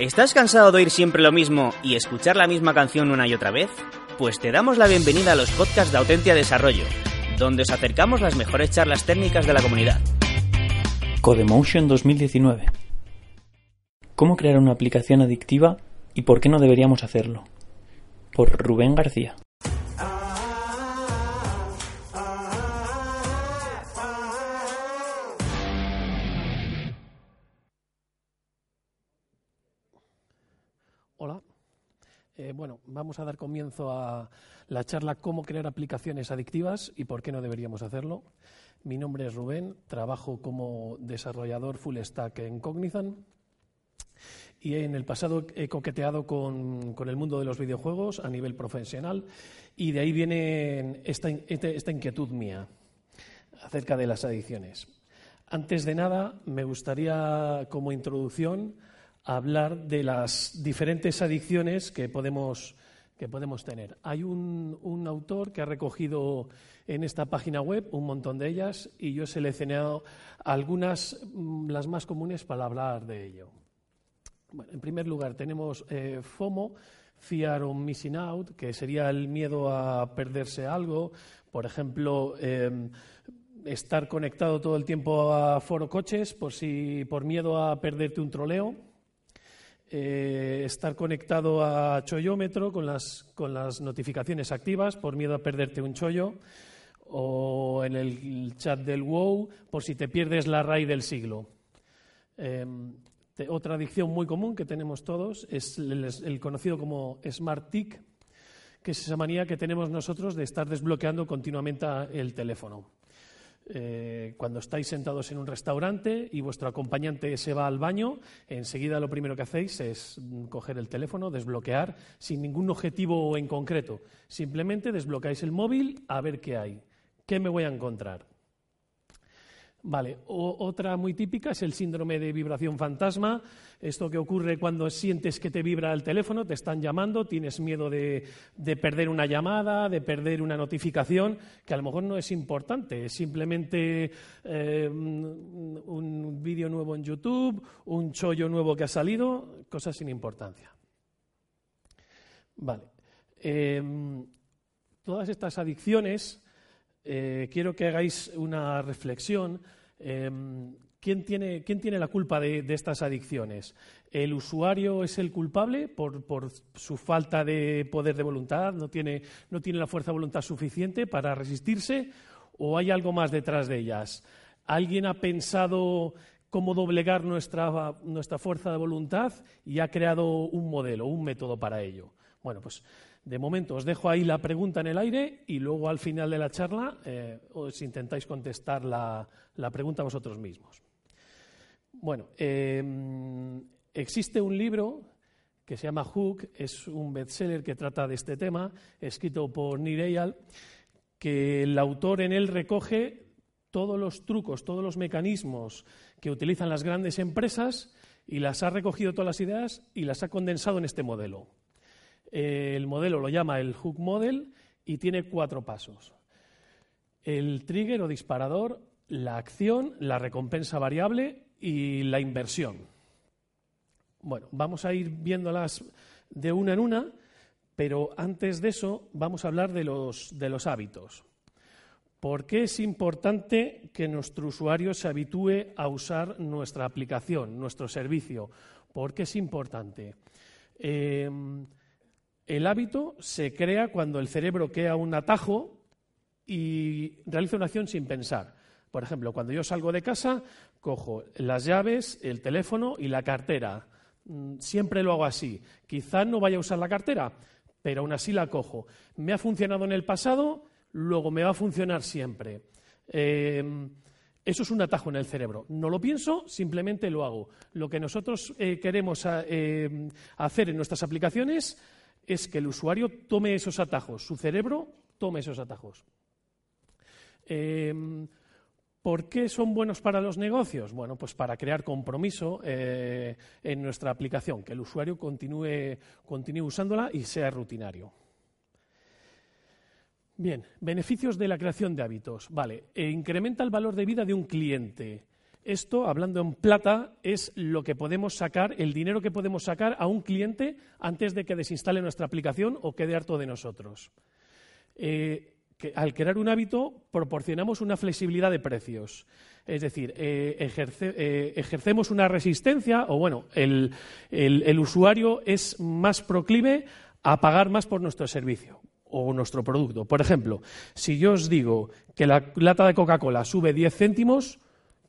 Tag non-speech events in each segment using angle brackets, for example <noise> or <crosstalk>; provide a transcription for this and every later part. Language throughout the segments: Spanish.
¿Estás cansado de oír siempre lo mismo y escuchar la misma canción una y otra vez? Pues te damos la bienvenida a los podcasts de Autentia Desarrollo, donde os acercamos las mejores charlas técnicas de la comunidad. Codemotion 2019. ¿Cómo crear una aplicación adictiva y por qué no deberíamos hacerlo? Por Rubén García. Eh, bueno, vamos a dar comienzo a la charla Cómo crear aplicaciones adictivas y por qué no deberíamos hacerlo. Mi nombre es Rubén, trabajo como desarrollador full stack en Cognizant y en el pasado he coqueteado con, el mundo de los videojuegos a nivel profesional y de ahí viene esta, este, esta inquietud mía acerca de las adicciones. Antes de nada, me gustaría, como introducción, hablar de las diferentes adicciones que podemos, que podemos tener. Hay un, un, autor que ha recogido en esta página web un montón de ellas y yo he seleccionado algunas, mm, las más comunes, para hablar de ello. En primer lugar, tenemos eh, FOMO, Fear of Missing Out, que sería el miedo a perderse algo. Por ejemplo, eh, estar conectado todo el tiempo a foro coches por, si, por miedo a perderte un troleo eh, estar conectado a chollómetro con las, con las notificaciones activas por miedo a perderte un chollo o en el chat del WoW por si te pierdes la RAI del siglo. Em, otra adicción muy común que tenemos todos es el, el, conocido como Smart Tick, que es esa manía que tenemos nosotros de estar desbloqueando continuamente el teléfono. Eh, cuando estáis sentados en un restaurante y vuestro acompañante se va al baño, enseguida lo primero que hacéis es coger el teléfono, desbloquear, sin ningún objetivo en concreto. Simplemente desbloqueáis el móvil a ver qué hay. ¿Qué me voy a encontrar? Vale, otra muy típica es el síndrome de vibración fantasma. Esto que ocurre cuando sientes que te vibra el teléfono, te están llamando, tienes miedo de, perder una llamada, de perder una notificación, que a lo mejor no es importante, es simplemente eh, un vídeo nuevo en YouTube, un chollo nuevo que ha salido, cosas sin importancia. Vale. Em, todas estas adicciones eh, quiero que hagáis una reflexión. Em, ¿quién, tiene, la culpa de, estas adicciones? ¿El usuario es el culpable por, su falta de poder de voluntad? ¿No tiene, la fuerza de voluntad suficiente para resistirse? ¿O hay algo más detrás de ellas? ¿Alguien ha pensado cómo doblegar nuestra, nuestra fuerza de voluntad y ha creado un modelo, un método para ello? Bueno, pues de momento os dejo ahí la pregunta en el aire y luego al final de la charla eh, os intentáis contestar la, pregunta vosotros mismos. Bueno, em, existe un libro que se llama Hook, es un bestseller que trata de este tema, escrito por Neil Eyal, que el autor en él recoge todos los trucos, todos los mecanismos que utilizan las grandes empresas y las ha recogido todas las ideas y las ha condensado en este modelo. Eh, el modelo lo llama el Hook Model y tiene cuatro pasos. El trigger o disparador, la acción, la recompensa variable y la inversión. Bueno, vamos a ir viéndolas de una en una, pero antes de eso vamos a hablar de los, hábitos. ¿Por qué es importante que nuestro usuario se habitúe a usar nuestra aplicación, nuestro servicio? ¿Por qué es importante? Eh, el hábito se crea cuando el cerebro crea un atajo y realiza una acción sin pensar. Por ejemplo, cuando yo salgo de casa, cojo las llaves, el teléfono y la cartera. Mm, siempre lo hago así. Quizá no vaya a usar la cartera, pero aún así la cojo. Me ha funcionado en el pasado, luego me va a funcionar siempre. Em, eso es un atajo en el cerebro. No lo pienso, simplemente lo hago. Lo que nosotros eh, queremos eh, hacer en nuestras aplicaciones es que el usuario tome esos atajos, su cerebro tome esos atajos. Em, ¿Por qué son buenos para los negocios? Bueno, pues para crear compromiso eh, en nuestra aplicación, que el usuario continúe, continúe usándola y sea rutinario. Bien, beneficios de la creación de hábitos. Vale, e incrementa el valor de vida de un cliente. Esto, hablando en plata, es lo que podemos sacar, el dinero que podemos sacar a un cliente antes de que desinstale nuestra aplicación o quede harto de nosotros. Eh, al crear un hábito, proporcionamos una flexibilidad de precios. Es decir, eh, eh, ejercemos una resistencia, o bueno, el, usuario es más proclive a pagar más por nuestro servicio o nuestro producto. Por ejemplo, si yo os digo que la lata de Coca-Cola sube 10 céntimos,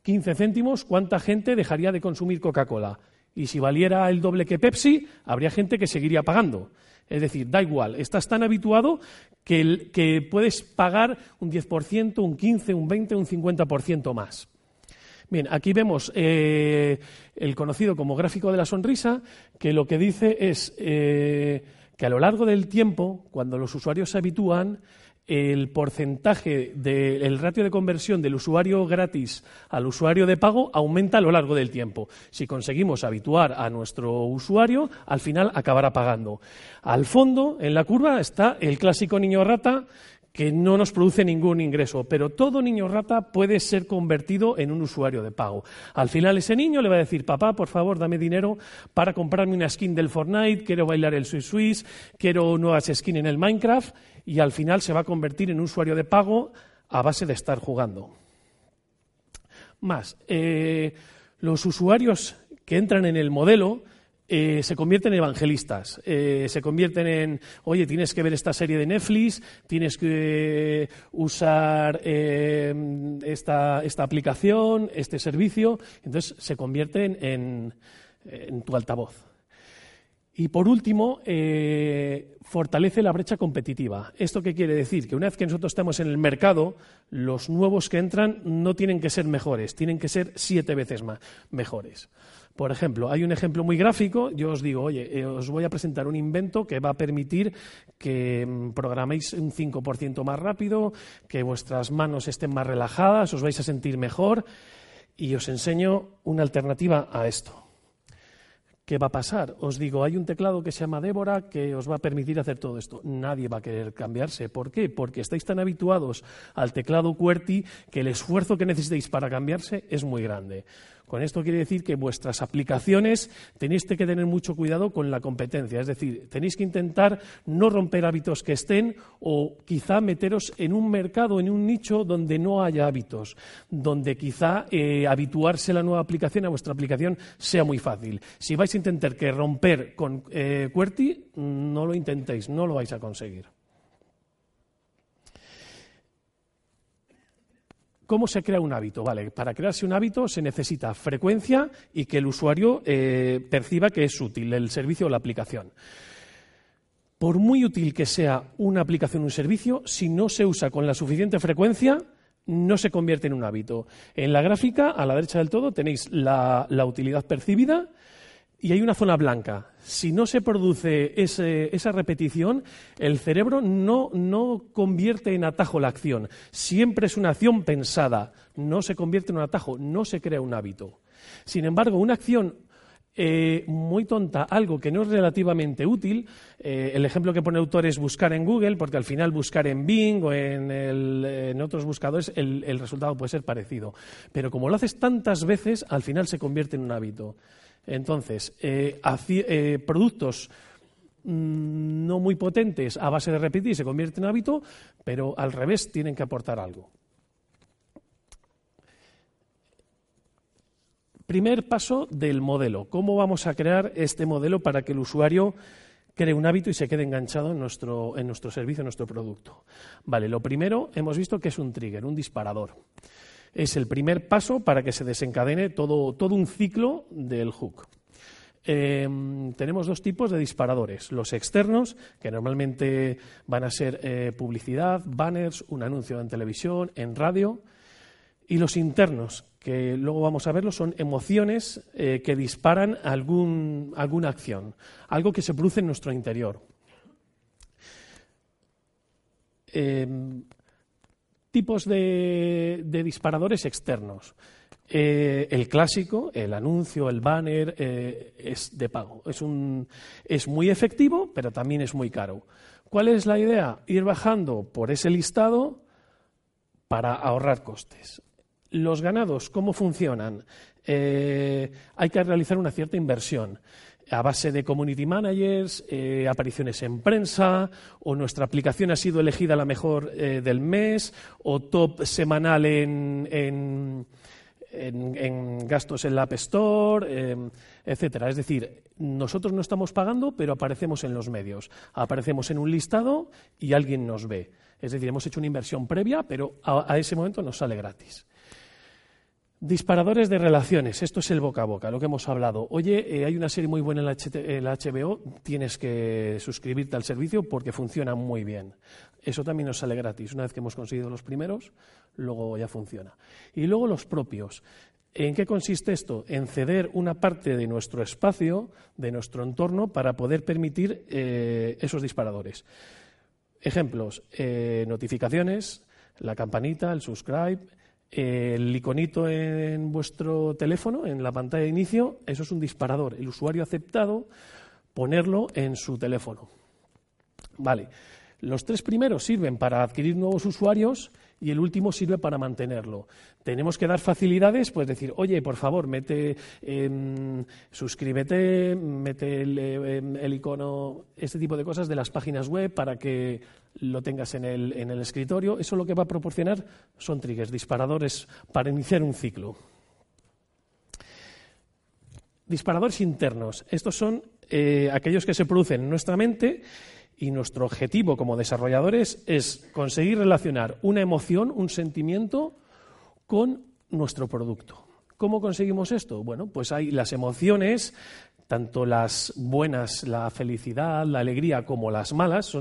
15 céntimos, ¿cuánta gente dejaría de consumir Coca-Cola? Y si valiera el doble que Pepsi, habría gente que seguiría pagando. Es decir, da igual, estás tan habituado que, puedes pagar un 10%, un 15%, un 20%, un 50% más. Bien, aquí vemos eh, el conocido como gráfico de la sonrisa, que lo que dice es eh, que a lo largo del tiempo, cuando los usuarios se habitúan, el porcentaje del ratio de conversión del usuario gratis al usuario de pago aumenta a lo largo del tiempo. Si conseguimos habituar a nuestro usuario, al final acabará pagando. Al fondo, en la curva, está el clásico niño rata que no nos produce ningún ingreso, pero todo niño rata puede ser convertido en un usuario de pago. Al final ese niño le va a decir, papá, por favor, dame dinero para comprarme una skin del Fortnite, quiero bailar el Swiss Swiss, quiero nuevas skins en el Minecraft, y al final se va a convertir en un usuario de pago a base de estar jugando. Más, eh, los usuarios que entran en el modelo eh, se convierten en evangelistas, eh, se convierten en, oye, tienes que ver esta serie de Netflix, tienes que usar eh, esta, aplicación, este servicio, entonces se convierten en, en tu altavoz. Y por último, fortalece la brecha competitiva. ¿Esto qué quiere decir? Que una vez que nosotros estamos en el mercado, los nuevos que entran no tienen que ser mejores, tienen que ser siete veces más mejores. Por ejemplo, hay un ejemplo muy gráfico. Yo os digo, oye, eh, os voy a presentar un invento que va a permitir que mm, programéis un 5% más rápido, que vuestras manos estén más relajadas, os vais a sentir mejor. Y os enseño una alternativa a esto. ¿Qué va a pasar? Os digo, hay un teclado que se llama Débora que os va a permitir hacer todo esto. Nadie va a querer cambiarse. ¿Por qué? Porque estáis tan habituados al teclado QWERTY que el esfuerzo que necesitéis para cambiarse es muy grande. Con esto quiere decir que vuestras aplicaciones tenéis que tener mucho cuidado con la competencia, es decir, tenéis que intentar no romper hábitos que estén o quizá meteros en un mercado, en un nicho donde no haya hábitos, donde quizá eh, habituarse la nueva aplicación, a vuestra aplicación, sea muy fácil. Si vais a intentar que romper con eh, QWERTY, no lo intentéis, no lo vais a conseguir. ¿Cómo se crea un hábito? Vale, para crearse un hábito se necesita frecuencia y que el usuario eh, perciba que es útil el servicio o la aplicación. Por muy útil que sea una aplicación o un servicio, si no se usa con la suficiente frecuencia, no se convierte en un hábito. En la gráfica, a la derecha del todo, tenéis la utilidad percibida y hay una zona blanca. Si no se produce esa repetición, el cerebro no, no, convierte en atajo la acción. Siempre es una acción pensada, no se convierte en un atajo, no se crea un hábito. Sin embargo, una acción eh, muy tonta, algo que no es relativamente útil. Eh, el ejemplo que pone el autor es buscar en Google, porque al final buscar en Bing o en, otros buscadores el, el, resultado puede ser parecido. Pero como lo haces tantas veces, al final se convierte en un hábito. Entonces, eh, eh, productos mm, no muy potentes a base de repetir se convierten en hábito, pero al revés tienen que aportar algo. Primer paso del modelo. ¿Cómo vamos a crear este modelo para que el usuario cree un hábito y se quede enganchado en nuestro, en nuestro servicio, en nuestro producto? Vale, lo primero hemos visto que es un trigger, un disparador es el primer paso para que se desencadene todo, un ciclo del hook. Em, tenemos dos tipos de disparadores. Los externos, que normalmente van a ser eh, publicidad, banners, un anuncio en televisión, en radio. Y los internos, que luego vamos a verlo, son emociones eh, que disparan alguna acción, algo que se produce en nuestro interior. Tipos de, disparadores externos. Eh, el clásico, el anuncio, el banner, eh, es de pago. Es, un, es muy efectivo, pero también es muy caro. ¿Cuál es la idea? Ir bajando por ese listado para ahorrar costes. Los ganados, ¿cómo funcionan? Eh, hay que realizar una cierta inversión a base de community managers, eh, apariciones en prensa, o nuestra aplicación ha sido elegida la mejor eh, del mes, o top semanal en, gastos en la App Store, etcétera. Es decir, nosotros no estamos pagando, pero aparecemos en los medios. Aparecemos en un listado y alguien nos ve. Es decir, hemos hecho una inversión previa, pero a ese momento nos sale gratis. Disparadores de relaciones, esto es el boca a boca, lo que hemos hablado. Oye, eh, hay una serie muy buena en la, HBO, tienes que suscribirte al servicio porque funciona muy bien. Eso también nos sale gratis. Una vez que hemos conseguido los primeros, luego ya funciona. Y luego los propios. ¿En qué consiste esto? En ceder una parte de nuestro espacio, de nuestro entorno, para poder permitir eh, esos disparadores. Ejemplos, eh, notificaciones, la campanita, el subscribe, el iconito en vuestro teléfono, en la pantalla de inicio, eso es un disparador. El usuario ha aceptado ponerlo en su teléfono. Vale. Los tres primeros sirven para adquirir nuevos usuarios y el último sirve para mantenerlo. Tenemos que dar facilidades, pues decir, oye, por favor, mete, em, suscríbete, mete em, el, icono, este tipo de cosas de las páginas web para que lo tengas en el, en el escritorio. Eso lo que va a proporcionar son triggers, disparadores para iniciar un ciclo. Disparadores internos. Estos son eh, aquellos que se producen en nuestra mente y nuestro objetivo como desarrolladores es conseguir relacionar una emoción, un sentimiento, con nuestro producto. ¿Cómo conseguimos esto? Bueno, pues hay las emociones, tanto las buenas, la felicidad, la alegría, como las malas,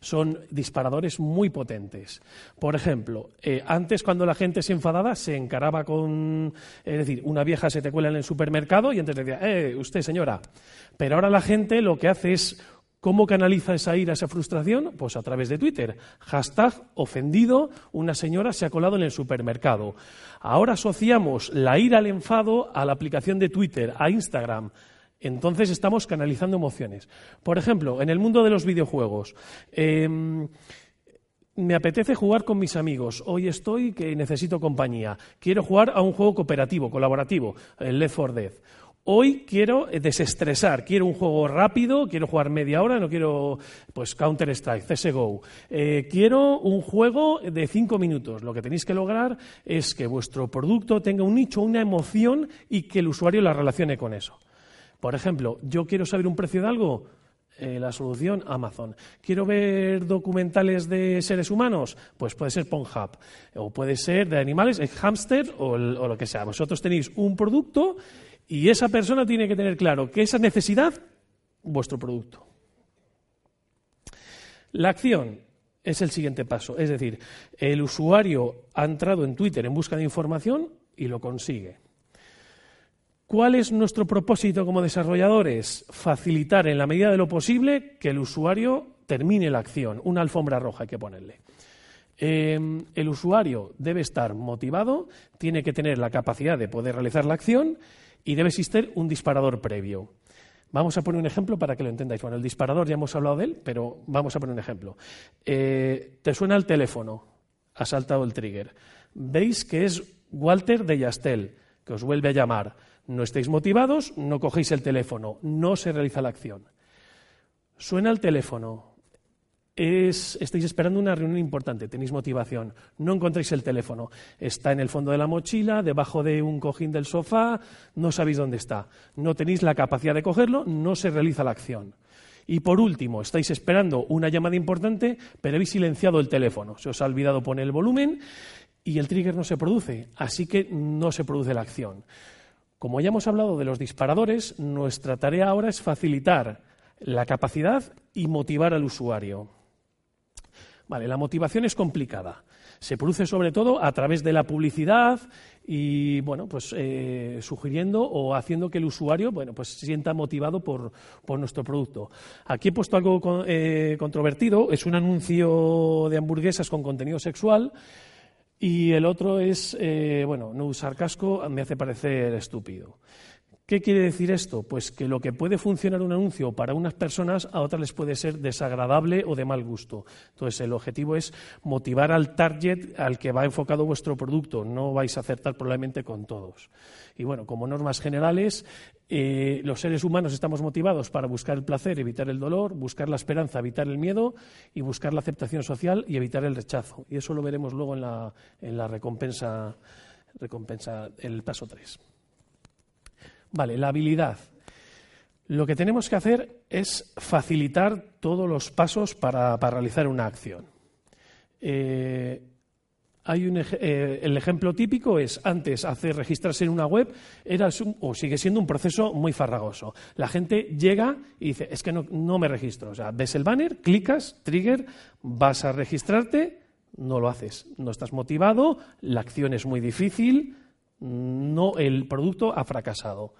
son, disparadores muy potentes. Por ejemplo, eh, antes cuando la gente se enfadaba se encaraba con, es decir, una vieja se te cuela en el supermercado y antes decía, eh, usted señora. Pero ahora la gente lo que hace es ¿Cómo canaliza esa ira, esa frustración? Pues a través de Twitter. Hashtag ofendido, una señora se ha colado en el supermercado. Ahora asociamos la ira al enfado a la aplicación de Twitter, a Instagram. Entonces estamos canalizando emociones. Por ejemplo, en el mundo de los videojuegos. Em, me apetece jugar con mis amigos. Hoy estoy que necesito compañía. Quiero jugar a un juego cooperativo, colaborativo, el Left 4 Dead. Hoy quiero eh, desestresar, quiero un juego rápido, quiero jugar media hora, no quiero pues Counter Strike, CS:GO. Eh, quiero un juego de cinco minutos. Lo que tenéis que lograr es que vuestro producto tenga un nicho, una emoción y que el usuario la relacione con eso. Por ejemplo, yo quiero saber un precio de algo. Eh, la solución Amazon. ¿Quiero ver documentales de seres humanos? Pues puede ser Pornhub. O puede ser de animales, el hamster o, o lo que sea. Vosotros tenéis un producto y esa persona tiene que tener claro que esa necesidad, vuestro producto. La acción es el siguiente paso. Es decir, el usuario ha entrado en Twitter en busca de información y lo consigue. ¿Cuál es nuestro propósito como desarrolladores? Facilitar en la medida de lo posible que el usuario termine la acción. Una alfombra roja hay que ponerle. Em, el usuario debe estar motivado, tiene que tener la capacidad de poder realizar la acción y debe existir un disparador previo. Vamos a poner un ejemplo para que lo entendáis. Bueno, el disparador ya hemos hablado de él, pero vamos a poner un ejemplo. Eh, te suena el teléfono, ha saltado el trigger. Veis que es Walter de Yastel, que os vuelve a llamar. No estáis motivados, no cogéis el teléfono, no se realiza la acción. Suena el teléfono, estáis esperando una reunión importante, tenéis motivación, no encontráis el teléfono, está en el fondo de la mochila, debajo de un cojín del sofá, no sabéis dónde está, no tenéis la capacidad de cogerlo, no se realiza la acción. Y por último, estáis esperando una llamada importante, pero habéis silenciado el teléfono, se os ha olvidado poner el volumen y el trigger no se produce, así que no se produce la acción. Como ya hemos hablado de los disparadores, nuestra tarea ahora es facilitar la capacidad y motivar al usuario. Vale, la motivación es complicada. Se produce sobre todo a través de la publicidad y, bueno, pues eh, sugiriendo o haciendo que el usuario, bueno, pues se sienta motivado por, nuestro producto. Aquí he puesto algo eh, controvertido. Es un anuncio de hamburguesas con contenido sexual. Y el otro es, eh, bueno, no usar casco me hace parecer estúpido. ¿Qué quiere decir esto? Pues que lo que puede funcionar un anuncio para unas personas, a otras les puede ser desagradable o de mal gusto. Entonces, el objetivo es motivar al target al que va enfocado vuestro producto. No vais a acertar probablemente con todos. Y bueno, como normas generales, eh, los seres humanos estamos motivados para buscar el placer, evitar el dolor, buscar la esperanza, evitar el miedo y buscar la aceptación social y evitar el rechazo. Y eso lo veremos luego en la, en la recompensa, recompensa, el paso 3. Vale, la habilidad. Lo que tenemos que hacer es facilitar todos los pasos para, realizar una acción. Eh, hay un, eh, el ejemplo típico es antes hacer registrarse en una web era o sigue siendo un proceso muy farragoso. La gente llega y dice es que no, no me registro. O sea, ves el banner, clicas, trigger, vas a registrarte, no lo haces. No estás motivado, la acción es muy difícil, no, el producto ha fracasado.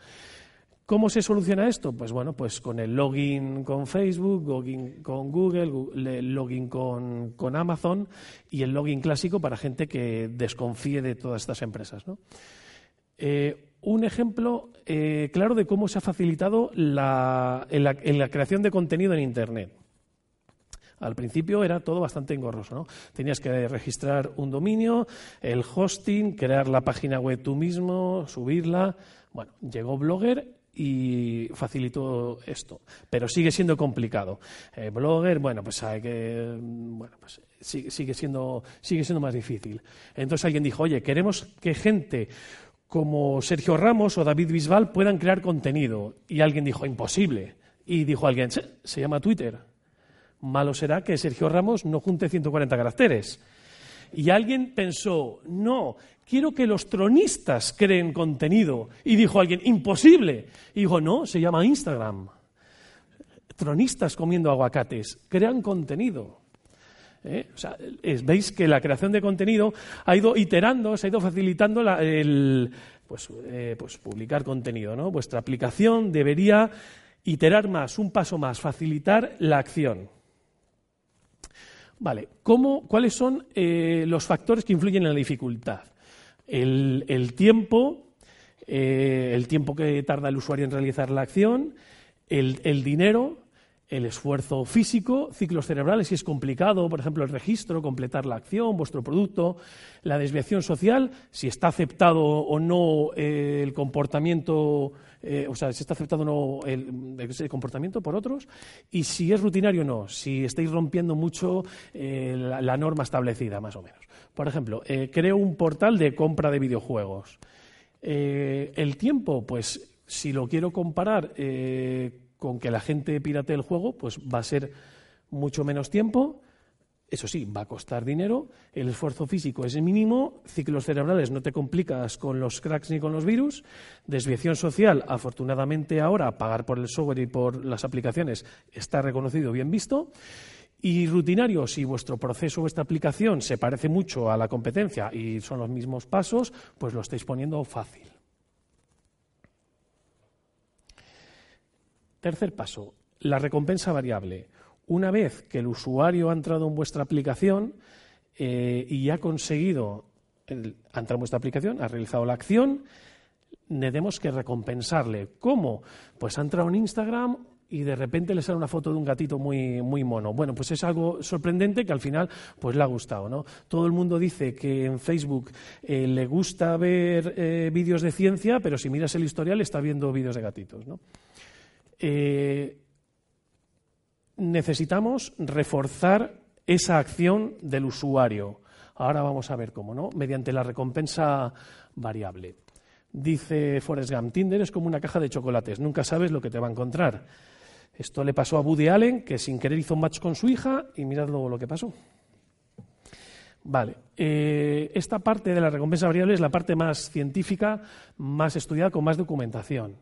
¿Cómo se soluciona esto? Pues bueno, pues con el login con Facebook, login con Google, login con, Amazon y el login clásico para gente que desconfíe de todas estas empresas. Eh, un ejemplo eh, claro de cómo se ha facilitado la, la creación de contenido en Internet. Al principio era todo bastante engorroso, ¿no? Tenías que registrar un dominio, el hosting, crear la página web tú mismo, subirla. Bueno, llegó Blogger y facilitó esto, pero sigue siendo complicado. Eh, Blogger, bueno, pues hay que, bueno, pues sigue, siendo, sigue siendo más difícil. Entonces alguien dijo, oye, queremos que gente como Sergio Ramos o David Bisbal puedan crear contenido. Y alguien dijo, imposible. Y dijo alguien, se llama Twitter. Malo será que Sergio Ramos no junte 140 caracteres. Y alguien pensó, no, quiero que los tronistas creen contenido. Y dijo alguien, imposible. Y dijo, no, se llama Instagram. Tronistas comiendo aguacates, crean contenido. ¿Eh? veis que la creación de contenido ha ido iterando, se ha ido facilitando el pues, eh, pues, publicar contenido. ¿no? Vuestra aplicación debería iterar más, un paso más, facilitar la acción. Vale, ¿cuáles son eh, los factores que influyen en la dificultad? El, tiempo, eh, el tiempo que tarda el usuario en realizar la acción, el, dinero, el esfuerzo físico, ciclos cerebrales, si es complicado, por ejemplo, el registro, completar la acción, vuestro producto, la desviación social, si está aceptado o no eh, el comportamiento eh, o sea, si está aceptado o no el, comportamiento por otros, y si es rutinario o no, si estáis rompiendo mucho eh, la, norma establecida, más o menos. Por ejemplo, creo un portal de compra de videojuegos. el tiempo, pues si lo quiero comparar con que la gente pirate el juego, pues va a ser mucho menos tiempo. Eso sí, va a costar dinero, el esfuerzo físico es mínimo, ciclos cerebrales no te complicas con los cracks ni con los virus, desviación social, afortunadamente ahora pagar por el software y por las aplicaciones está reconocido, bien visto, y rutinario, si vuestro proceso, vuestra aplicación se parece mucho a la competencia y son los mismos pasos, pues lo estáis poniendo fácil. Tercer paso, la recompensa variable. Una vez que el usuario ha entrado en vuestra aplicación eh, y ha conseguido, ha entrado en vuestra aplicación, ha realizado la acción, tenemos que recompensarle. ¿Cómo? Pues ha entrado en Instagram y de repente le sale una foto de un gatito muy, muy mono. Bueno, pues es algo sorprendente que al final pues le ha gustado, ¿no? Todo el mundo dice que en Facebook eh, le gusta ver eh, vídeos de ciencia, pero si miras el historial está viendo vídeos de gatitos, ¿no? Necesitamos reforzar esa acción del usuario. Ahora vamos a ver cómo, ¿no? Mediante la recompensa variable. Dice Forrest Gump, Tinder es como una caja de chocolates, nunca sabes lo que te va a encontrar. Esto le pasó a Woody Allen, que sin querer hizo un match con su hija, y mirad luego lo que pasó. Vale, eh, esta parte de la recompensa variable es la parte más científica, más estudiada, con más documentación.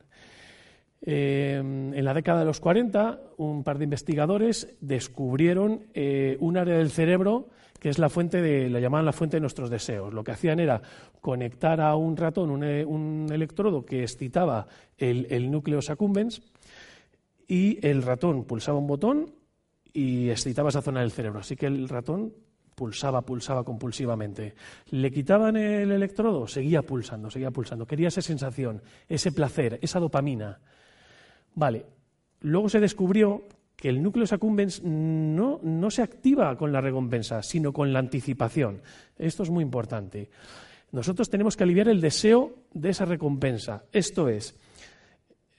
Em, en la década de los 40, un par de investigadores descubrieron eh, un área del cerebro que es la fuente de, la llamaban la fuente de nuestros deseos. Lo que hacían era conectar a un ratón un, eh, electrodo que excitaba el, núcleo accumbens y el ratón pulsaba un botón y excitaba esa zona del cerebro. Así que el ratón Pulsaba, pulsaba compulsivamente. Le quitaban el electrodo, seguía pulsando, seguía pulsando. Quería esa sensación, ese placer, esa dopamina. Vale. Luego se descubrió que el núcleo accumbens no, no se activa con la recompensa, sino con la anticipación. Esto es muy importante. Nosotros tenemos que aliviar el deseo de esa recompensa. Esto es,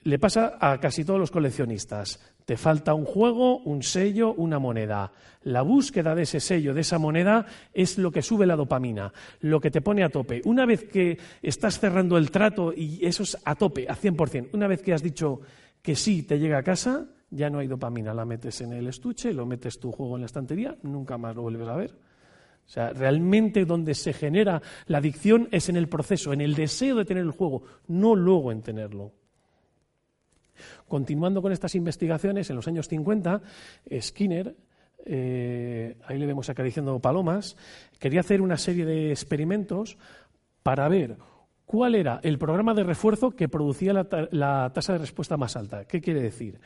le pasa a casi todos los coleccionistas. Te falta un juego, un sello, una moneda. La búsqueda de ese sello, de esa moneda, es lo que sube la dopamina, lo que te pone a tope. Una vez que estás cerrando el trato y eso es a tope, a 100%, una vez que has dicho que sí te llega a casa, ya no hay dopamina. La metes en el estuche, lo metes tu juego en la estantería, nunca más lo vuelves a ver. O sea, realmente donde se genera la adicción es en el proceso, en el deseo de tener el juego, no luego en tenerlo. Continuando con estas investigaciones, en los años 50, Skinner, eh, ahí le vemos acariciando palomas, quería hacer una serie de experimentos para ver cuál era el programa de refuerzo que producía la, tasa de respuesta más alta. ¿Qué quiere decir?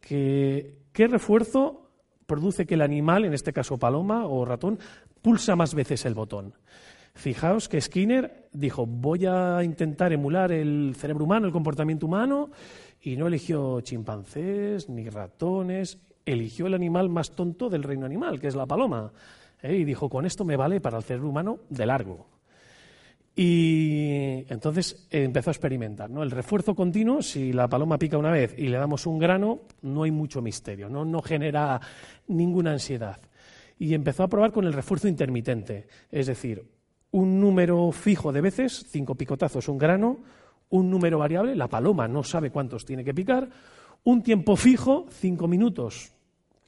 Que, ¿Qué refuerzo produce que el animal, en este caso paloma o ratón, pulsa más veces el botón? Fijaos que Skinner dijo, voy a intentar emular el cerebro humano, el comportamiento humano, y no eligió chimpancés ni ratones, eligió el animal más tonto del reino animal, que es la paloma. ¿eh? Y dijo, con esto me vale para el cerebro humano de largo. Y entonces empezó a experimentar. ¿no? El refuerzo continuo, si la paloma pica una vez y le damos un grano, no hay mucho misterio, no, no genera ninguna ansiedad. Y empezó a probar con el refuerzo intermitente, es decir, un número fijo de veces, cinco picotazos, un grano, un número variable, la paloma no sabe cuántos tiene que picar, un tiempo fijo, cinco minutos,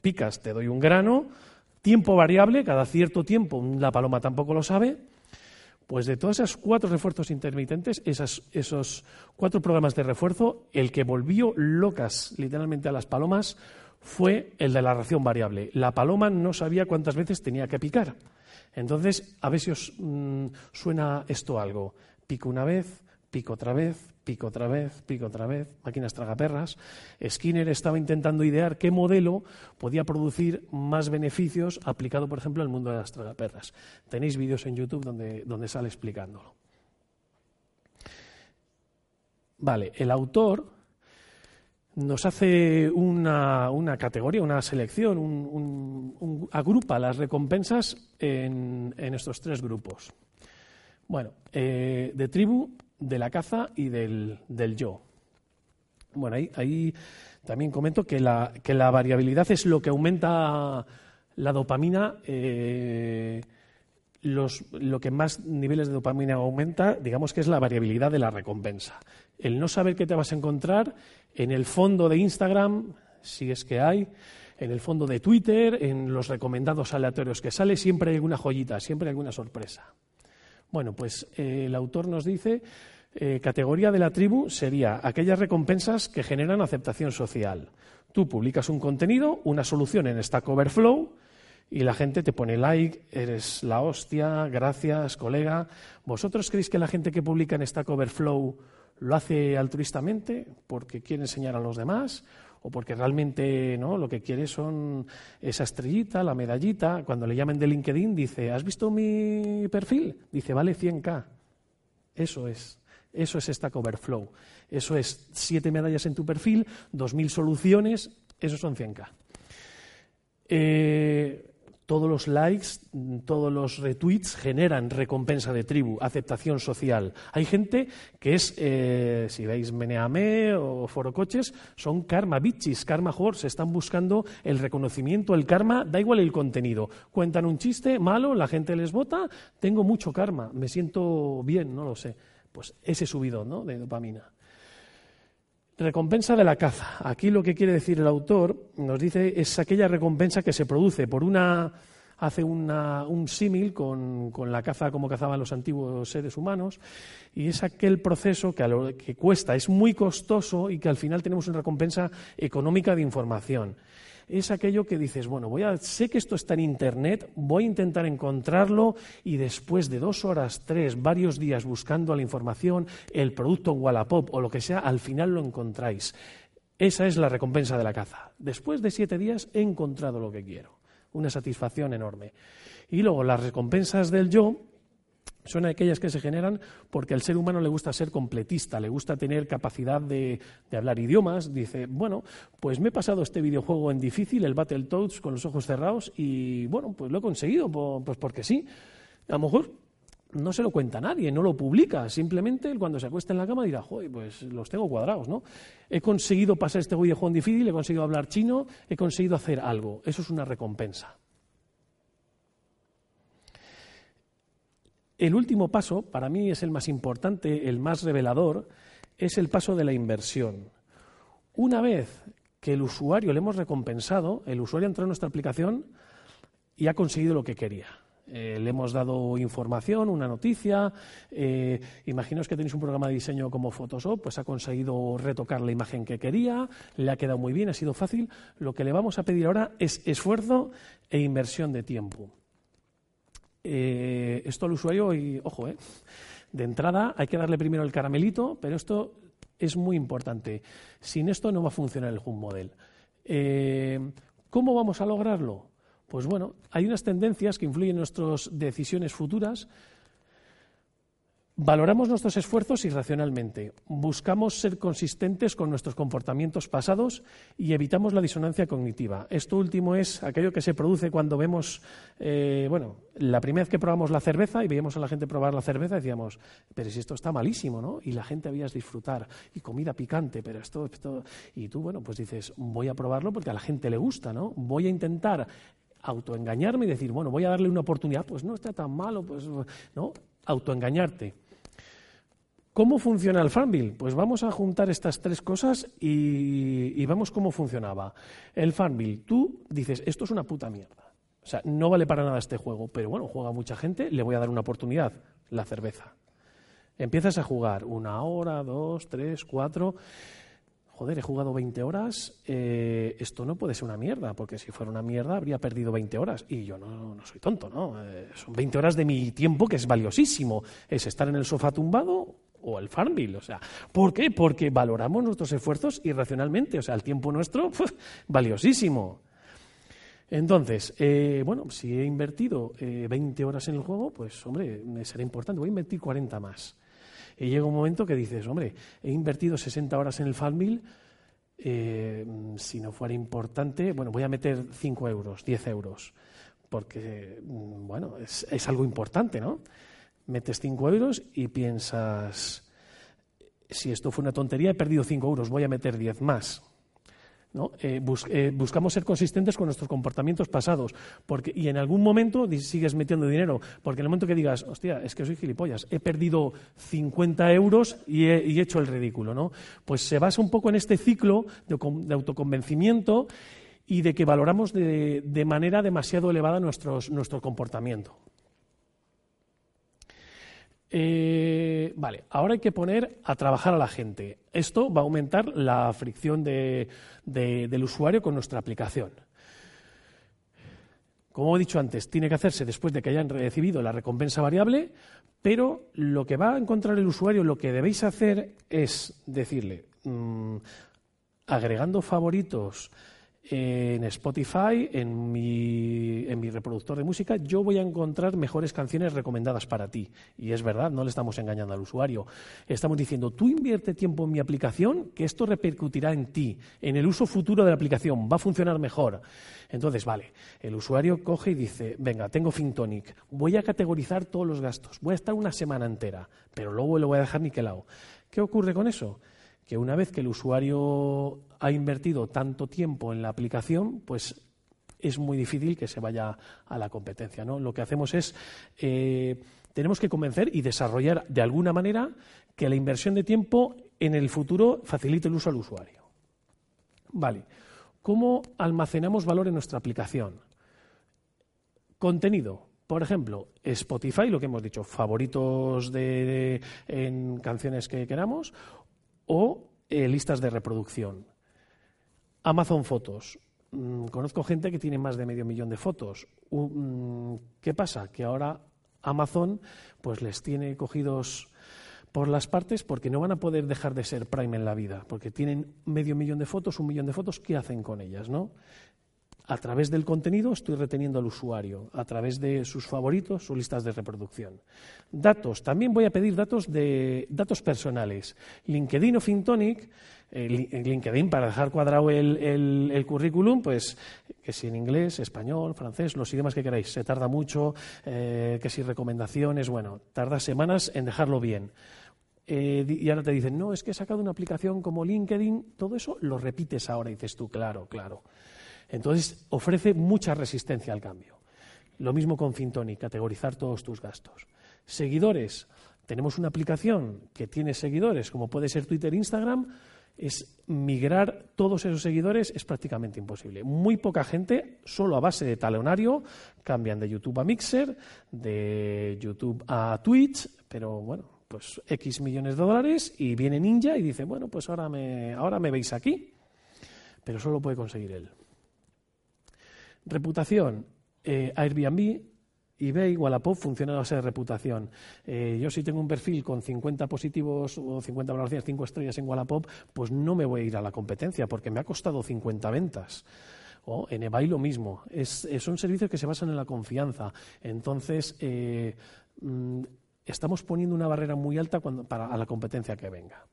picas, te doy un grano, tiempo variable, cada cierto tiempo, la paloma tampoco lo sabe, pues de todos esos cuatro refuerzos intermitentes, esos cuatro programas de refuerzo, el que volvió locas literalmente a las palomas fue el de la ración variable. La paloma no sabía cuántas veces tenía que picar. Entonces, a ver si os mm, suena esto algo. Pico una vez, pico otra vez, pico otra vez, pico otra vez, máquinas tragaperras. Skinner estaba intentando idear qué modelo podía producir más beneficios aplicado, por ejemplo, al mundo de las tragaperras. Tenéis vídeos en YouTube donde, donde sale explicándolo. Vale, el autor nos hace una, categoría, una selección, agrupa las recompensas en, estos tres grupos. Bueno, eh, de tribu, de la caza y del, yo. Bueno, ahí, también comento que la, que la, variabilidad es lo que aumenta la dopamina. Eh, lo que más niveles de dopamina aumenta, digamos que es la variabilidad de la recompensa. El no saber qué te vas a encontrar en el fondo de Instagram, si es que hay, en el fondo de Twitter, en los recomendados aleatorios que sale, siempre hay alguna joyita, siempre hay alguna sorpresa. Bueno, pues eh, el autor nos dice, eh, categoría de la tribu sería aquellas recompensas que generan aceptación social. Tú publicas un contenido, una solución en Stack Overflow, y la gente te pone like, eres la hostia, gracias, colega. ¿Vosotros creéis que la gente que publica en Stack Overflow lo hace altruistamente porque quiere enseñar a los demás o porque realmente no lo que quiere son esa estrellita, la medallita? Cuando le llamen de LinkedIn dice, ¿has visto mi perfil? Dice, vale 100k. Eso es. Eso es Stack Overflow. Eso es siete medallas en tu perfil, 2.000 soluciones, eso son 100k. Eh, todos los likes, todos los retweets generan recompensa de tribu, aceptación social. Hay gente que es, eh, si veis Meneame o Foro Coches, son karma bitches, karma horse, están buscando el reconocimiento, el karma, da igual el contenido. Cuentan un chiste malo, la gente les vota, tengo mucho karma, me siento bien, no lo sé. Pues ese subido ¿no? de dopamina. Recompensa de la caza. Aquí lo que quiere decir el autor nos dice es aquella recompensa que se produce por una hace un símil con, la caza como cazaban los antiguos seres humanos y es aquel proceso que, lo, que cuesta, es muy costoso y que al final tenemos una recompensa económica de información es aquello que dices, bueno, voy a, sé que esto está en Internet, voy a intentar encontrarlo y después de dos horas, tres, varios días buscando la información, el producto Wallapop o lo que sea, al final lo encontráis. Esa es la recompensa de la caza. Después de siete días he encontrado lo que quiero. una satisfacción enorme. Y luego las recompensas del yo son aquellas que se generan porque al ser humano le gusta ser completista, le gusta tener capacidad de, hablar idiomas. Dice, bueno, pues me he pasado este videojuego en difícil, el Battletoads, con los ojos cerrados y, bueno, pues lo he conseguido, pues porque sí. A lo mejor no se lo cuenta a nadie, no lo publica, simplemente cuando se acuesta en la cama dirá, joder, pues los tengo cuadrados, ¿no? He conseguido pasar este videojuego en difícil, he conseguido hablar chino, he conseguido hacer algo. Eso es una recompensa. El último paso, para mí es el más importante, el más revelador, es el paso de la inversión. Una vez que el usuario le hemos recompensado, el usuario entró en nuestra aplicación y ha conseguido lo que quería. Eh, le hemos dado información, una noticia. Eh, imaginaos que tenéis un programa de diseño como Photoshop, pues ha conseguido retocar la imagen que quería, le ha quedado muy bien, ha sido fácil. Lo que le vamos a pedir ahora es esfuerzo e inversión de tiempo. Eh, esto al usuario, y ojo, eh, de entrada hay que darle primero el caramelito, pero esto es muy importante. Sin esto no va a funcionar el Home Model. Eh, ¿Cómo vamos a lograrlo? Pues bueno, hay unas tendencias que influyen en nuestras decisiones futuras Valoramos nuestros esfuerzos irracionalmente, buscamos ser consistentes con nuestros comportamientos pasados y evitamos la disonancia cognitiva. Esto último es aquello que se produce cuando vemos, eh, bueno, la primera vez que probamos la cerveza y veíamos a la gente probar la cerveza, decíamos, pero si esto está malísimo, ¿no? Y la gente había disfrutar y comida picante, pero esto, esto, y tú, bueno, pues dices, voy a probarlo porque a la gente le gusta, ¿no? Voy a intentar autoengañarme y decir, bueno, voy a darle una oportunidad, pues no está tan malo, pues, ¿no? Autoengañarte. ¿Cómo funciona el Farmville? Pues vamos a juntar estas tres cosas y, vamos cómo funcionaba. El Farmville, tú dices, esto es una puta mierda. O sea, no vale para nada este juego, pero bueno, juega mucha gente, le voy a dar una oportunidad, la cerveza. Empiezas a jugar una hora, dos, tres, cuatro. Joder, he jugado 20 horas, eh, esto no puede ser una mierda, porque si fuera una mierda habría perdido 20 horas. Y yo no, soy tonto, ¿no? Eh, son 20 horas de mi tiempo que es valiosísimo. Es estar en el sofá tumbado o el Farmville. O sea, ¿por qué? Porque valoramos nuestros esfuerzos irracionalmente. O sea, el tiempo nuestro, <laughs> valiosísimo. Entonces, eh, bueno, si he invertido 20 eh, horas en el juego, pues, hombre, será importante. Voy a invertir 40 más. Y llega un momento que dices, hombre, he invertido 60 horas en el Farmville. Eh, si no fuera importante, bueno, voy a meter 5 euros, 10 euros, porque, mm, bueno, es algo importante, ¿no? Metes 5 euros y piensas, si esto fue una tontería, he perdido 5 euros, voy a meter 10 más. ¿no? Eh, eh, buscamos ser consistentes con nuestros comportamientos pasados porque, y en algún momento sigues metiendo dinero, porque en el momento que digas, hostia, es que soy gilipollas, he perdido 50 euros y he, hecho el ridículo, ¿no? pues se basa un poco en este ciclo de, autoconvencimiento y de que valoramos de, de manera demasiado elevada nuestros, nuestro comportamiento. Eh, vale, ahora hay que poner a trabajar a la gente. Esto va a aumentar la fricción del usuario con nuestra aplicación. Como he dicho antes, tiene que hacerse después de que hayan recibido la recompensa variable, pero lo que va a encontrar el usuario, lo que debéis hacer es decirle, mm, agregando favoritos en Spotify, en mi, reproductor de música, yo voy a encontrar mejores canciones recomendadas para ti. Y es verdad, no le estamos engañando al usuario. Estamos diciendo, tú invierte tiempo en mi aplicación, que esto repercutirá en ti, en el uso futuro de la aplicación, va a funcionar mejor. Entonces, vale, el usuario coge y dice, venga, tengo Fintonic, voy a categorizar todos los gastos, voy a estar una semana entera, pero luego lo voy a dejar niquelado. ¿Qué ocurre con eso? Que una vez que el usuario ha invertido tanto tiempo en la aplicación, pues es muy difícil que se vaya a la competencia. ¿no? Lo que hacemos es, eh, tenemos que convencer y desarrollar de alguna manera que la inversión de tiempo en el futuro facilite el uso al usuario. Vale. ¿Cómo almacenamos valor en nuestra aplicación? Contenido. Por ejemplo, Spotify, lo que hemos dicho, favoritos de, en canciones que queramos, o eh, listas de reproducción. Amazon Fotos. Mm, conozco gente que tiene más de medio millón de fotos. Mm, ¿Qué pasa? Que ahora Amazon pues les tiene cogidos por las partes porque no van a poder dejar de ser Prime en la vida, porque tienen medio millón de fotos, un millón de fotos, ¿qué hacen con ellas? ¿no? A través del contenido estoy reteniendo al usuario, a través de sus favoritos, sus listas de reproducción. Datos, también voy a pedir datos de datos personales. LinkedIn o Fintonic, eh, LinkedIn para dejar cuadrado el, currículum, pues que si en inglés, español, francés, los idiomas que queráis, se tarda mucho, eh, que si recomendaciones, bueno, tarda semanas en dejarlo bien. Eh, y ahora te dicen, no, es que he sacado una aplicación como LinkedIn, todo eso lo repites ahora dices tú, claro, claro. Entonces, ofrece mucha resistencia al cambio. Lo mismo con Fintoni, categorizar todos tus gastos. Seguidores. Tenemos una aplicación que tiene seguidores, como puede ser Twitter Instagram. Es migrar todos esos seguidores es prácticamente imposible. Muy poca gente, solo a base de talonario, cambian de YouTube a Mixer, de YouTube a Twitch, pero bueno, pues X millones de dólares y viene Ninja y dice, bueno, pues ahora me, ahora me veis aquí. Pero solo puede conseguir él. Reputación, eh, Airbnb, eBay, Wallapop funciona a base de reputación. Eh, yo si tengo un perfil con 50 positivos o 50 valoraciones, 5 estrellas en Wallapop, pues no me voy a ir a la competencia porque me ha costado 50 ventas. O en eBay lo mismo. son servicios que se basan en la confianza. Entonces, eh, mm, estamos poniendo una barrera muy alta para a la competencia que venga.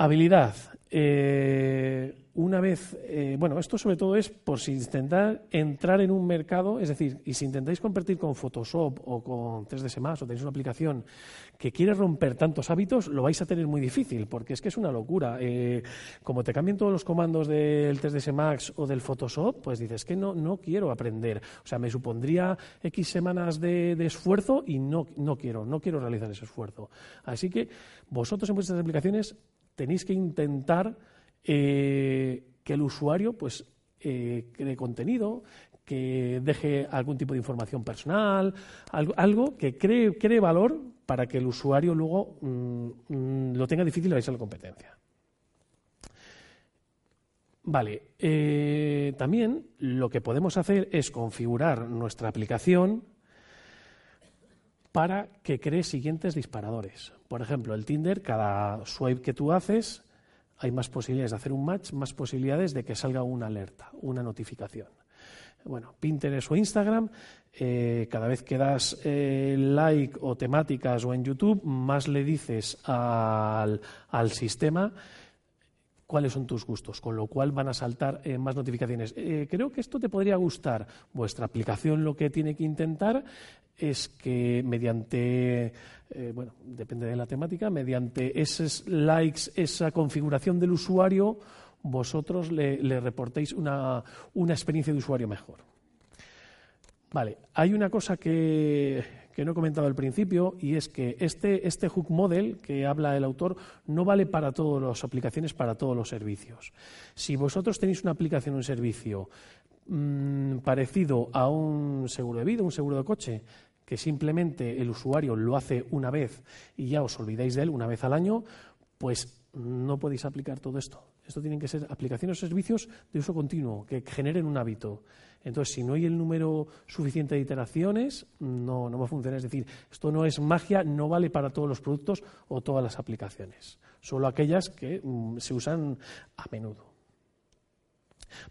Habilidad. Eh, una vez, eh, bueno, esto sobre todo es por si intentar entrar en un mercado, es decir, y si intentáis competir con Photoshop o con 3ds Max o tenéis una aplicación que quiere romper tantos hábitos, lo vais a tener muy difícil, porque es que es una locura. Eh, como te cambien todos los comandos del 3ds Max o del Photoshop, pues dices que no, no quiero aprender. O sea, me supondría X semanas de, de esfuerzo y no, no quiero, no quiero realizar ese esfuerzo. Así que vosotros en vuestras aplicaciones tenéis que intentar eh, que el usuario pues, eh, cree contenido, que deje algún tipo de información personal, algo, que cree, cree, valor para que el usuario luego mm, mm, lo tenga difícil a la competencia. Vale, eh, también lo que podemos hacer es configurar nuestra aplicación para que cree siguientes disparadores. Por ejemplo, el Tinder, cada swipe que tú haces, hay más posibilidades de hacer un match, más posibilidades de que salga una alerta, una notificación. Bueno, Pinterest o Instagram, eh, cada vez que das eh, like o temáticas o en YouTube, más le dices al, al sistema cuáles son tus gustos, con lo cual van a saltar eh, más notificaciones. creo que esto te podría gustar. Vuestra aplicación lo que tiene que intentar es que mediante, eh, bueno, depende de la temática, mediante esos likes, esa configuración del usuario, vosotros le, reportéis una, experiencia de usuario mejor. Vale, hay una cosa que, no he comentado al principio y es que este, este hook model que habla el autor no vale para todas las aplicaciones, para todos los servicios. Si vosotros tenéis una aplicación o un servicio mm, parecido a un seguro de vida, un seguro de coche, que simplemente el usuario lo hace una vez y ya os olvidáis de él una vez al año, pues no podéis aplicar todo esto. Esto tienen que ser aplicaciones o servicios de uso continuo, que generen un hábito. Entonces, si no hay el número suficiente de iteraciones, no, no va a funcionar. Es decir, esto no es magia, no vale para todos los productos o todas las aplicaciones, solo aquellas que mm, se usan a menudo.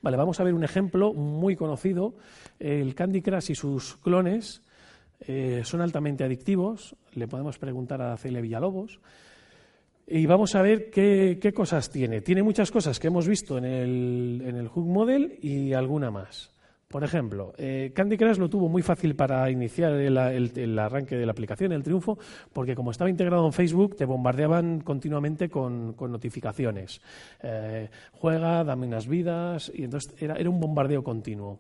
Vale, vamos a ver un ejemplo muy conocido, el Candy Crush y sus clones eh, son altamente adictivos, le podemos preguntar a Celia Villalobos, y vamos a ver qué, cosas tiene. Tiene muchas cosas que hemos visto en el, en el Hook Model y alguna más. Por ejemplo, eh, Candy Crush lo tuvo muy fácil para iniciar el, arranque de la aplicación, el triunfo, porque como estaba integrado en Facebook, te bombardeaban continuamente con, notificaciones. Eh, juega, dame unas vidas, y entonces era, era un bombardeo continuo.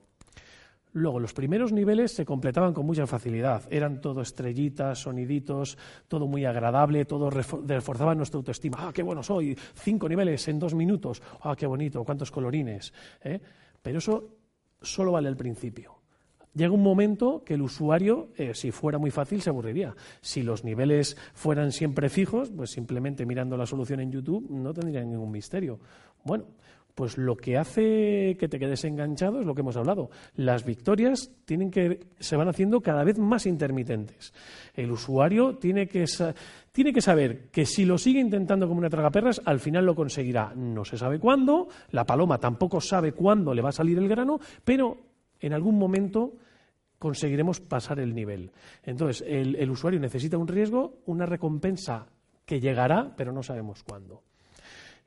Luego, los primeros niveles se completaban con mucha facilidad. Eran todo estrellitas, soniditos, todo muy agradable, todo reforzaba nuestra autoestima. ¡Ah, qué bueno soy! Cinco niveles en dos minutos. ¡Ah, qué bonito! ¡Cuántos colorines! ¿eh? Pero eso solo vale al principio. Llega un momento que el usuario, eh, si fuera muy fácil, se aburriría. Si los niveles fueran siempre fijos, pues simplemente mirando la solución en YouTube no tendría ningún misterio. Bueno, pues lo que hace que te quedes enganchado es lo que hemos hablado. Las victorias tienen que, se van haciendo cada vez más intermitentes. El usuario tiene que, tiene que saber que si lo sigue intentando como una tragaperras, al final lo conseguirá. No se sabe cuándo, la paloma tampoco sabe cuándo le va a salir el grano, pero en algún momento conseguiremos pasar el nivel. Entonces, el, usuario necesita un riesgo, una recompensa que llegará, pero no sabemos cuándo.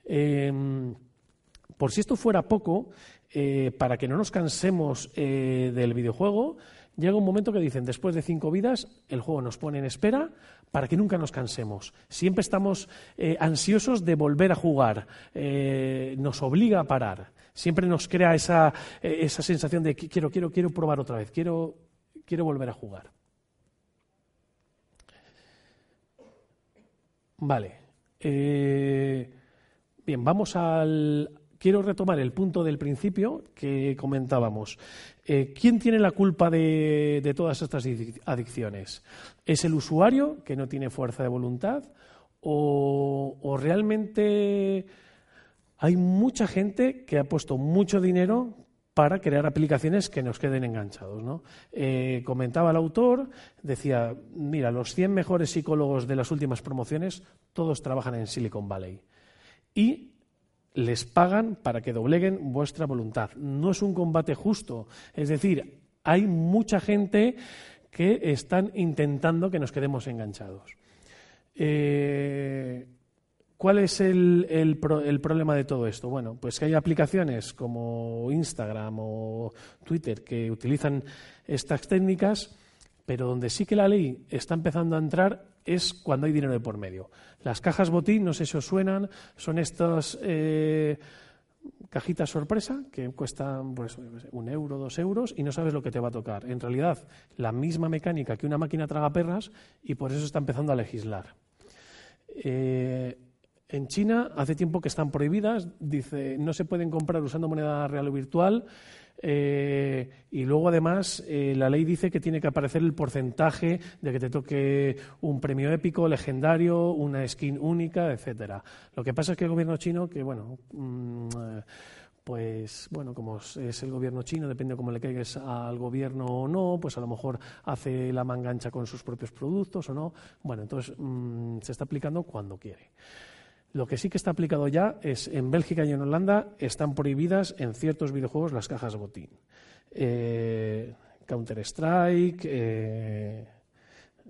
Em, por si esto fuera poco, eh, para que no nos cansemos eh, del videojuego, llega un momento que dicen, después de cinco vidas, el juego nos pone en espera para que nunca nos cansemos. Siempre estamos eh, ansiosos de volver a jugar, nos obliga a parar. Siempre nos crea esa, esa sensación de quiero, quiero, quiero probar otra vez, quiero, quiero volver a jugar. Vale. bien, vamos al, quiero retomar el punto del principio que comentábamos. Eh, ¿Quién tiene la culpa de, todas estas adicciones? ¿Es el usuario que no tiene fuerza de voluntad? ¿O, realmente hay mucha gente que ha puesto mucho dinero para crear aplicaciones que nos queden enganchados. ¿no? Eh, comentaba el autor, decía, mira, los 100 mejores psicólogos de las últimas promociones, todos trabajan en Silicon Valley. Y les pagan para que dobleguen vuestra voluntad. No es un combate justo. Es decir, hay mucha gente que están intentando que nos quedemos enganchados. Eh, ¿Cuál es el, el, problema de todo esto? Bueno, pues que hay aplicaciones como Instagram o Twitter que utilizan estas técnicas, pero donde sí que la ley está empezando a entrar es cuando hay dinero de por medio. Las cajas botín, no sé si os suenan, son estas eh, cajitas sorpresa que cuestan pues, un euro, dos euros y no sabes lo que te va a tocar. En realidad, la misma mecánica que una máquina traga perras y por eso está empezando a legislar. Eh, en China hace tiempo que están prohibidas, dice, no se pueden comprar usando moneda real o virtual eh, y luego, además, eh, la ley dice que tiene que aparecer el porcentaje de que te toque un premio épico, legendario, una skin única, etcétera. Lo que pasa es que el gobierno chino, que bueno, mm, pues bueno, como es el gobierno chino, depende de cómo le caigas al gobierno o no, pues a lo mejor hace la mangancha con sus propios productos o no. Bueno, entonces mm, se está aplicando cuando quiere. Lo que sí que está aplicado ya es en Bélgica y en Holanda están prohibidas en ciertos videojuegos las cajas botín. Eh, Counter Strike, eh,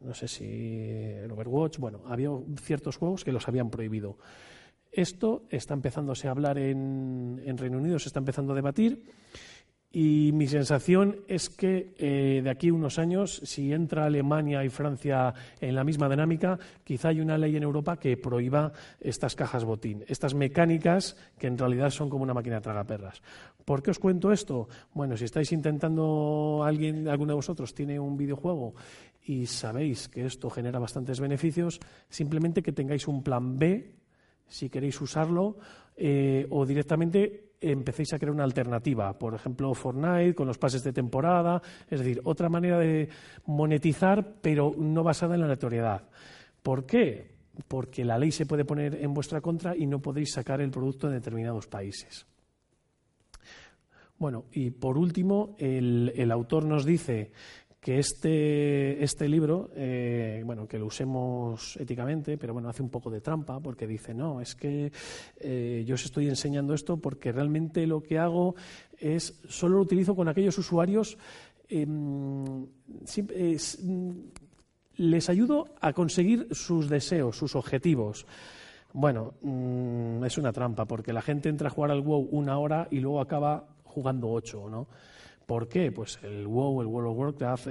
no sé si el Overwatch, bueno, había ciertos juegos que los habían prohibido. Esto está empezándose a hablar en, en Reino Unido, se está empezando a debatir y mi sensación es que eh, de aquí a unos años, si entra Alemania y Francia en la misma dinámica, quizá hay una ley en Europa que prohíba estas cajas botín, estas mecánicas que en realidad son como una máquina de tragaperras. ¿Por qué os cuento esto? Bueno, si estáis intentando, alguien, alguno de vosotros tiene un videojuego y sabéis que esto genera bastantes beneficios, simplemente que tengáis un plan B si queréis usarlo eh, o directamente empecéis a crear una alternativa, por ejemplo Fortnite con los pases de temporada, es decir, otra manera de monetizar pero no basada en la aleatoriedad. ¿Por qué? Porque la ley se puede poner en vuestra contra y no podéis sacar el producto en determinados países. Bueno, y por último, el autor nos dice que este, este libro, eh, bueno, que lo usemos éticamente, pero bueno, hace un poco de trampa porque dice, no, es que eh, yo os estoy enseñando esto porque realmente lo que hago es, solo lo utilizo con aquellos usuarios, em, les ayudo a conseguir sus deseos, sus objetivos. Bueno, mm, es una trampa porque la gente entra a jugar al WoW una hora y luego acaba jugando ocho, ¿no? ¿Por qué? Pues el WoW, el World of Warcraft,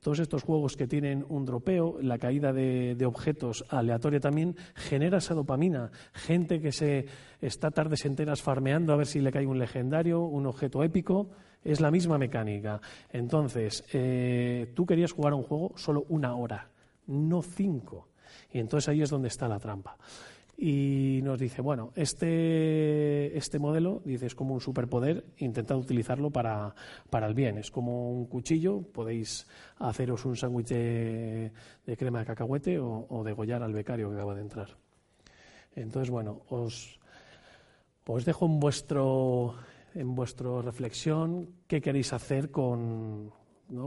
todos estos juegos que tienen un dropeo, la caída de, objetos aleatoria también, genera esa dopamina. Gente que se está tardes enteras farmeando a ver si le cae un legendario, un objeto épico, es la misma mecánica. Entonces, eh, tú querías jugar a un juego solo una hora, no cinco. Y entonces ahí es donde está la trampa y nos dice, bueno, este, este modelo dice, es como un superpoder, intentad utilizarlo para, para el bien. Es como un cuchillo, podéis haceros un sándwich de, crema de cacahuete o, o degollar al becario que acaba de entrar. Entonces, bueno, os, Pues dejo en vuestro en vuestra reflexión qué queréis hacer con,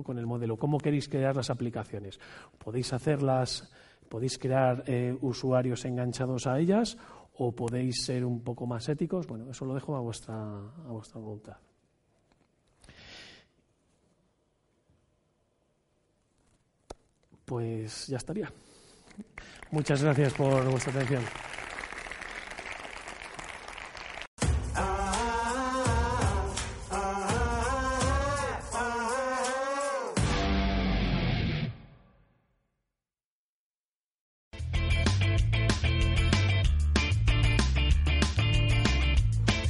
con el modelo, cómo queréis crear las aplicaciones. Podéis hacerlas, podéis crear eh, usuarios enganchados a ellas o podéis ser un poco más éticos. Bueno, eso lo dejo a vuestra, a vuestra voluntad. Pues ya estaría. Muchas gracias por vuestra atención.